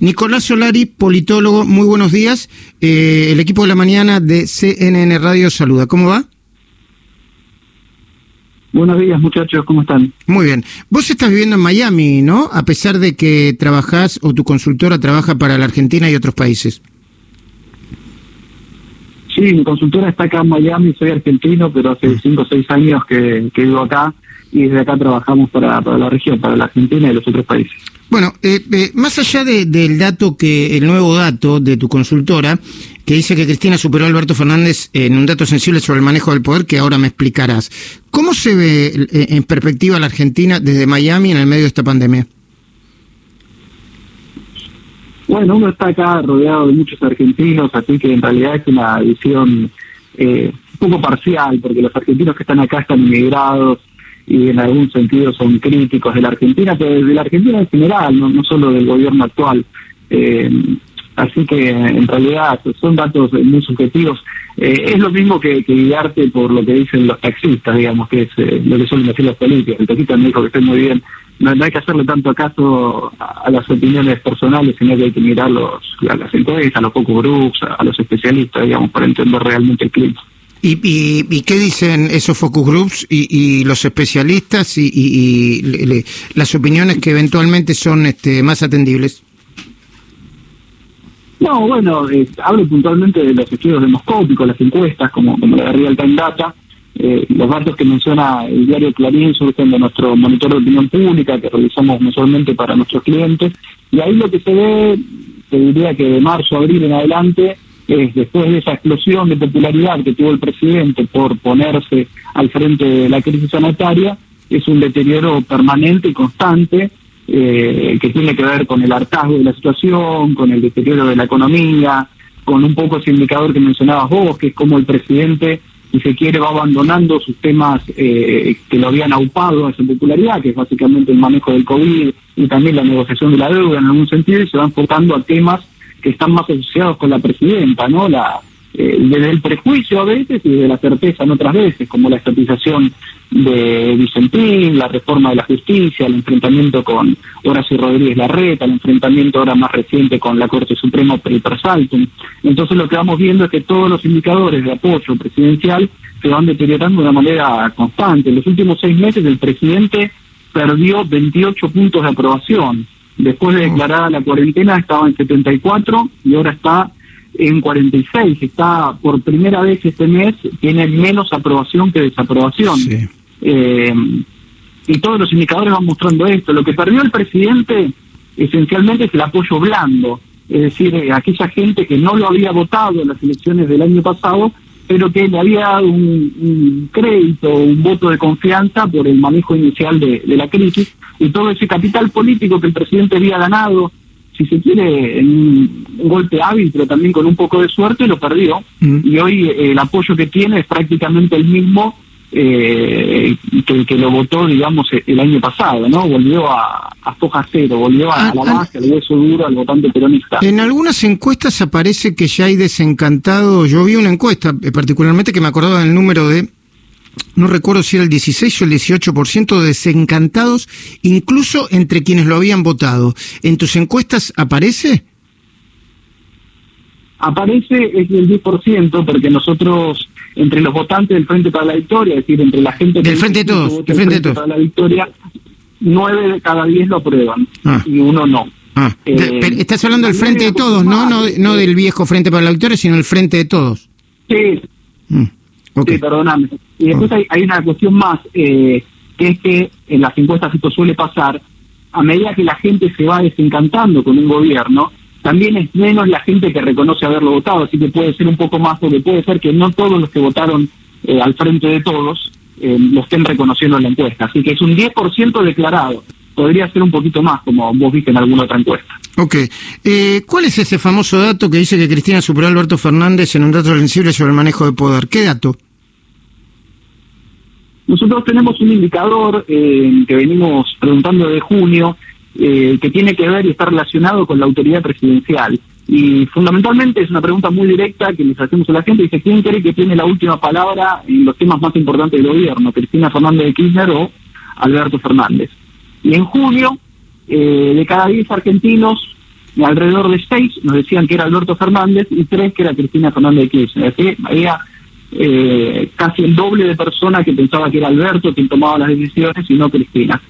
Nicolás Solari, politólogo, muy buenos días. Eh, el equipo de la mañana de CNN Radio saluda. ¿Cómo va? Buenos días, muchachos, ¿cómo están? Muy bien. Vos estás viviendo en Miami, ¿no? A pesar de que trabajás o tu consultora trabaja para la Argentina y otros países. Sí, mi consultora está acá en Miami, soy argentino, pero hace mm. cinco o seis años que, vivo acá y desde acá trabajamos para, para, la región, para la Argentina y los otros países. Bueno, eh, eh, más allá del dato que, el nuevo dato de tu consultora, que dice que Cristina superó a Alberto Fernández en un dato sensible sobre el manejo del poder, que ahora me explicarás. ¿Cómo se ve eh, en perspectiva la Argentina desde Miami en el medio de esta pandemia? Bueno, uno está acá rodeado de muchos argentinos, así que en realidad es una visión eh, un poco parcial, porque los argentinos que están acá están inmigrados y en algún sentido son críticos de la Argentina, pero de la Argentina en general, no, no solo del gobierno actual. Eh, Así que en realidad son datos muy subjetivos. Eh, es lo mismo que, guiarte por lo que dicen los taxistas, digamos, que es eh, lo que suelen decir los políticos. El taxista me dijo que estoy muy bien. No, hay que hacerle tanto caso a, las opiniones personales, sino que hay que mirar los, a las encuestas, a los focus groups, a, los especialistas, digamos, para entender realmente el clima. ¿Y, y, qué dicen esos focus groups y, los especialistas y, las opiniones que eventualmente son este, más atendibles? No, bueno, hablo puntualmente de los estudios demoscópicos, las encuestas, como, la de Real Time Data. Eh, los datos que menciona el diario Clarín surgen de nuestro monitor de opinión pública que realizamos mensualmente para nuestros clientes. Y ahí lo que se ve, te diría que de marzo, abril en adelante, es después de esa explosión de popularidad que tuvo el presidente por ponerse al frente de la crisis sanitaria, es un deterioro permanente y constante eh, que tiene que ver con el hartazgo de la situación, con el deterioro de la economía, con un poco ese indicador que mencionabas vos, que es como el presidente, si se quiere, va abandonando sus temas eh, que lo habían aupado a esa popularidad, que es básicamente el manejo del COVID y también la negociación de la deuda en algún sentido, y se va enfocando a temas que están más asociados con la presidenta, ¿no? La, eh, desde el prejuicio a veces y de la certeza en otras veces, como la estatización de Vicentín, la reforma de la justicia, el enfrentamiento con Horacio Rodríguez Larreta, el enfrentamiento ahora más reciente con la Corte Suprema per Saltum. Entonces lo que vamos viendo es que todos los indicadores de apoyo presidencial se van deteriorando de una manera constante. En los últimos seis meses el presidente perdió 28 puntos de aprobación. Después de declarada la cuarentena estaba en 74 y ahora está en 46. Está por primera vez este mes, tiene menos aprobación que desaprobación. Sí. Eh, y todos los indicadores van mostrando esto. Lo que perdió el presidente esencialmente es el apoyo blando, es decir, eh, aquella gente que no lo había votado en las elecciones del año pasado, pero que le había dado un, crédito, un voto de confianza por el manejo inicial de, la crisis, y todo ese capital político que el presidente había ganado, si se quiere, en un golpe hábil, pero también con un poco de suerte, lo perdió. Mm. Y hoy eh, el apoyo que tiene es prácticamente el mismo eh, que, lo votó, digamos, el año pasado, ¿no? Volvió a, a foja cero, volvió a, ah, la ah. base, al hueso duro, al votante peronista. En algunas encuestas aparece que ya hay desencantado, yo vi una encuesta eh, particularmente que me acordaba del número de, no recuerdo si era el 16 o el 18% de desencantados, incluso entre quienes lo habían votado. ¿En tus encuestas aparece? Aparece es el 10%, porque nosotros entre los votantes del Frente para la Victoria, es decir, entre la gente del Frente de Todos, del Frente, Para la Victoria, nueve de cada diez lo aprueban ah. y uno no. Ah. Eh, estás hablando del Frente de Todos, ¿no? No, no del viejo Frente para la Victoria, sino el Frente de Todos. Sí. Mm. Sí, perdóname. Y después hay, hay, una cuestión más, eh, que es que en las encuestas esto suele pasar, a medida que la gente se va desencantando con un gobierno, también es menos la gente que reconoce haberlo votado, así que puede ser un poco más, porque puede ser que no todos los que votaron eh, al frente de todos eh, lo estén reconociendo en la encuesta. Así que es un 10% declarado. Podría ser un poquito más, como vos viste en alguna otra encuesta. Ok. Eh, ¿Cuál es ese famoso dato que dice que Cristina superó a Alberto Fernández en un dato sensible sobre el manejo de poder? ¿Qué dato? Nosotros tenemos un indicador que venimos preguntando de junio, eh, que tiene que ver y está relacionado con la autoridad presidencial. Y fundamentalmente es una pregunta muy directa que les hacemos a la gente. Dice, ¿quién cree que tiene la última palabra en los temas más importantes del gobierno? ¿Cristina Fernández de Kirchner o Alberto Fernández? Y en junio, eh, de cada 10 argentinos, alrededor de seis nos decían que era Alberto Fernández y tres que era Cristina Fernández de Kirchner. Decir, había eh, casi el doble de personas que pensaba que era Alberto quien tomaba las decisiones y no Cristina.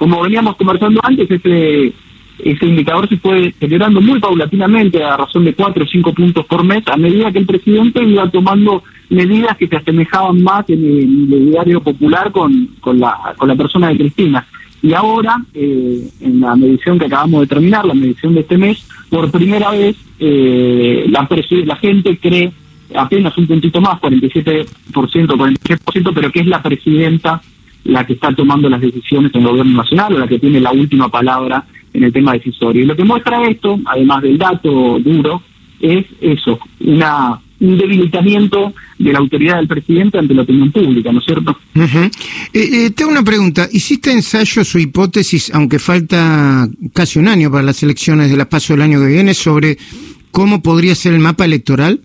Como veníamos conversando antes, ese, ese indicador se fue deteriorando muy paulatinamente a razón de cuatro o cinco puntos por mes a medida que el presidente iba tomando medidas que se asemejaban más en el, diario popular con, la, con la persona de Cristina. Y ahora, eh, en la medición que acabamos de terminar, la medición de este mes, por primera vez eh, la, la gente cree apenas un puntito más, 47%, 46%, pero que es la presidenta la que está tomando las decisiones en el gobierno nacional o la que tiene la última palabra en el tema decisorio. Y lo que muestra esto, además del dato duro, es eso, una un debilitamiento de la autoridad del presidente ante la opinión pública, ¿no es cierto? eh, tengo una pregunta. ¿Hiciste ensayos o hipótesis, aunque falta casi un año para las elecciones de la PASO del año que viene, sobre cómo podría ser el mapa electoral?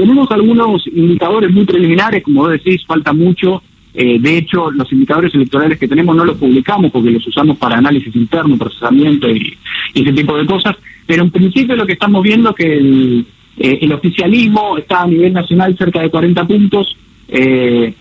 Tenemos algunos indicadores muy preliminares, como decís, falta mucho. Eh, de hecho, los indicadores electorales que tenemos no los publicamos porque los usamos para análisis interno, procesamiento y, ese tipo de cosas. Pero en principio lo que estamos viendo es que el, eh, oficialismo está a nivel nacional cerca de 40 puntos. Eh,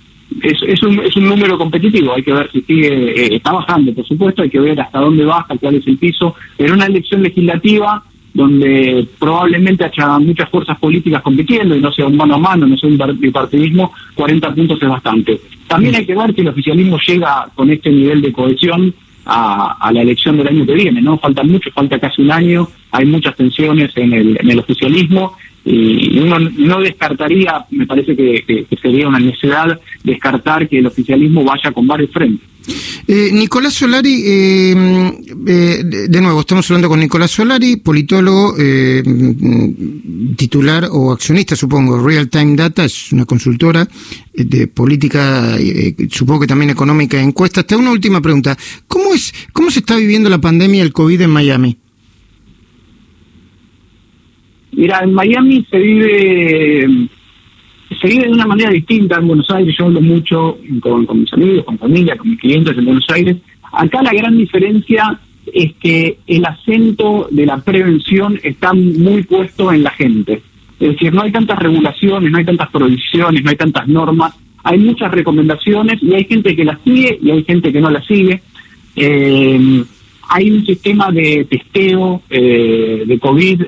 es, un, es un número competitivo, hay que ver si sigue, está bajando, por supuesto, hay que ver hasta dónde baja, cuál es el piso. Pero una elección legislativa donde probablemente haya muchas fuerzas políticas compitiendo y no sea un mano a mano, no sea un bipartidismo, 40 puntos es bastante. También hay que ver si el oficialismo llega con este nivel de cohesión a, la elección del año que viene, ¿no? Falta mucho, falta casi un año, hay muchas tensiones en el oficialismo y uno no descartaría, me parece que, sería una necesidad descartar que el oficialismo vaya con varios frentes. Eh, Nicolás Solari, eh, eh, de nuevo, estamos hablando con Nicolás Solari, politólogo, titular o accionista, supongo, Real Time Data, es una consultora de política, supongo que también económica encuestas. Te una última pregunta. ¿Cómo, es, ¿Cómo se está viviendo la pandemia del COVID en Miami? Mira, en Miami se vive se vive de una manera distinta en Buenos Aires. Yo hablo mucho con, mis amigos, con familia, con mis clientes en Buenos Aires. Acá la gran diferencia es que el acento de la prevención está muy puesto en la gente. Es decir, no hay tantas regulaciones, no hay tantas prohibiciones, no hay tantas normas. Hay muchas recomendaciones y hay gente que las sigue y hay gente que no las sigue. Eh, hay un sistema de testeo eh, de COVID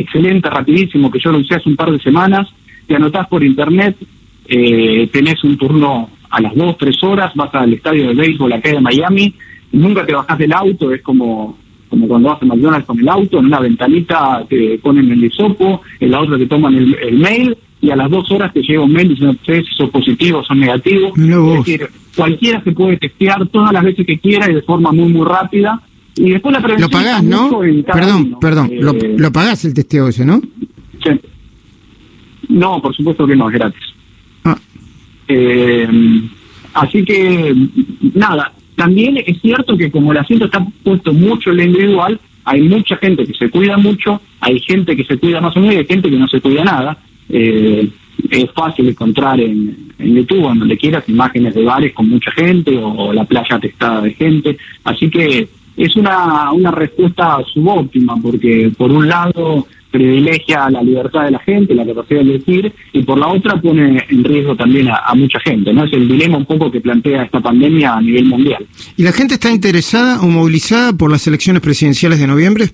excelente, rapidísimo, que yo lo usé hace un par de semanas. Te anotás por internet, eh, tenés un turno a las dos, tres horas, vas al estadio de béisbol acá de Miami, nunca te bajás del auto, es como como cuando vas a McDonald's con el auto, en una ventanita te ponen el hisopo, en la otra te toman el, mail y a las dos horas te llega un mail diciendo si sos positivo, son negativos. Es decir, cualquiera se puede testear todas las veces que quiera y de forma muy, muy rápida y después la prevención. Lo pagás, ¿no? Perdón, perdón. lo, eh, lo, pagás el testeo ese, ¿no? Sí. No, por supuesto que no, es gratis. Ah. Eh, así que, nada. También es cierto que como el asiento está puesto mucho en la individual, hay mucha gente que se cuida mucho, hay gente que se cuida más o menos y hay gente que no se cuida nada. Eh, es fácil encontrar en, en YouTube, en donde quieras, imágenes de bares con mucha gente o la playa atestada de gente. Así que es una, una respuesta subóptima, porque por un lado privilegia la libertad de la gente, la capacidad de elegir, y por la otra pone en riesgo también a, mucha gente. ¿no? Es el dilema un poco que plantea esta pandemia a nivel mundial. ¿Y la gente está interesada o movilizada por las elecciones presidenciales de noviembre?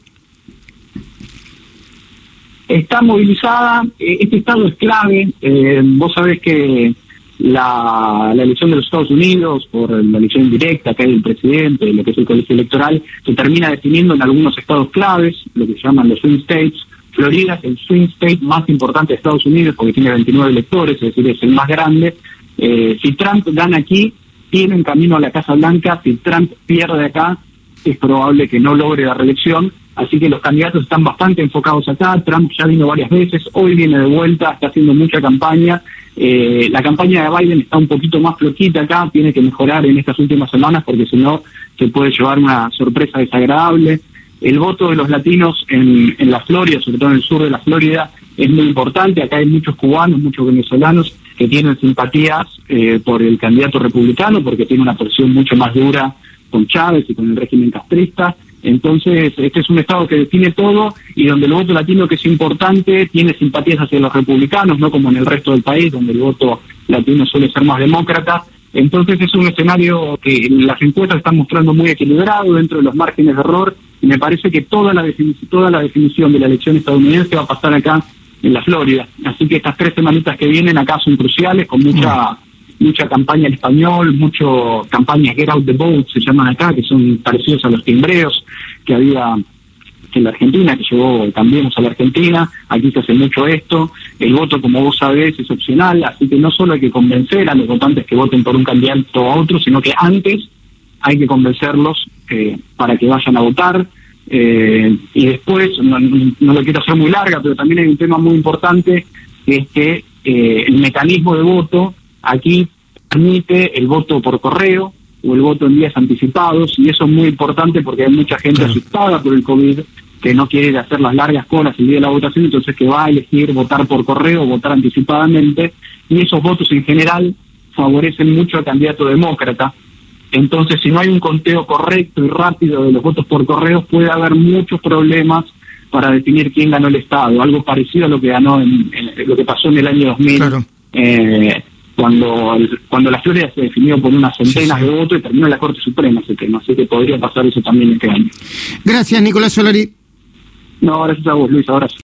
Está movilizada, eh, este estado es clave, eh, vos sabés que la, elección de los Estados Unidos, por la elección directa que hay del presidente, lo que es el colegio electoral, se termina definiendo en algunos estados claves, lo que se llaman los swing states. Florida es el swing state más importante de Estados Unidos porque tiene 29 electores, es decir, es el más grande. Eh, si Trump gana aquí, tiene un camino a la Casa Blanca. Si Trump pierde acá, es probable que no logre la reelección. Así que los candidatos están bastante enfocados acá. Trump ya vino varias veces, hoy viene de vuelta, está haciendo mucha campaña. Eh, la campaña de Biden está un poquito más flojita acá, tiene que mejorar en estas últimas semanas porque si no se puede llevar una sorpresa desagradable. El voto de los latinos en, en la Florida, sobre todo en el sur de la Florida, es muy importante. Acá hay muchos cubanos, muchos venezolanos que tienen simpatías eh, por el candidato republicano porque tiene una posición mucho más dura con Chávez y con el régimen castrista Entonces, este es un Estado que define todo y donde el voto latino, que es importante, tiene simpatías hacia los republicanos, no como en el resto del país, donde el voto latino suele ser más demócrata. Entonces, es un escenario que las encuestas están mostrando muy equilibrado dentro de los márgenes de error y me parece que toda la, toda la definición de la elección estadounidense va a pasar acá en la Florida. Así que estas tres semanitas que vienen acá son cruciales, con mucha mucha campaña en español, mucho campañas Get Out the Boat, se llaman acá, que son parecidos a los timbreos que había en la Argentina, que llegó también a la Argentina, aquí se hace mucho esto, el voto como vos sabés es opcional, así que no solo hay que convencer a los votantes que voten por un candidato a otro, sino que antes hay que convencerlos eh, para que vayan a votar, eh, y después, no, lo quiero hacer muy larga, pero también hay un tema muy importante, que es que eh, el mecanismo de voto aquí permite el voto por correo o el voto en días anticipados, y eso es muy importante porque hay mucha gente asustada por el COVID que no quiere hacer las largas colas el día de la votación, entonces que va a elegir votar por correo votar anticipadamente, y esos votos en general favorecen mucho al candidato demócrata, entonces, si no hay un conteo correcto y rápido de los votos por correo, puede haber muchos problemas para definir quién ganó el Estado. Algo parecido a lo que ganó en, lo que pasó en el año 2000, eh, cuando cuando la Florida se definió por unas centenas de votos y terminó la Corte Suprema ese tema. Así que podría pasar eso también este año. Gracias, Nicolás Solari. No, gracias a vos, Luis. Abrazo.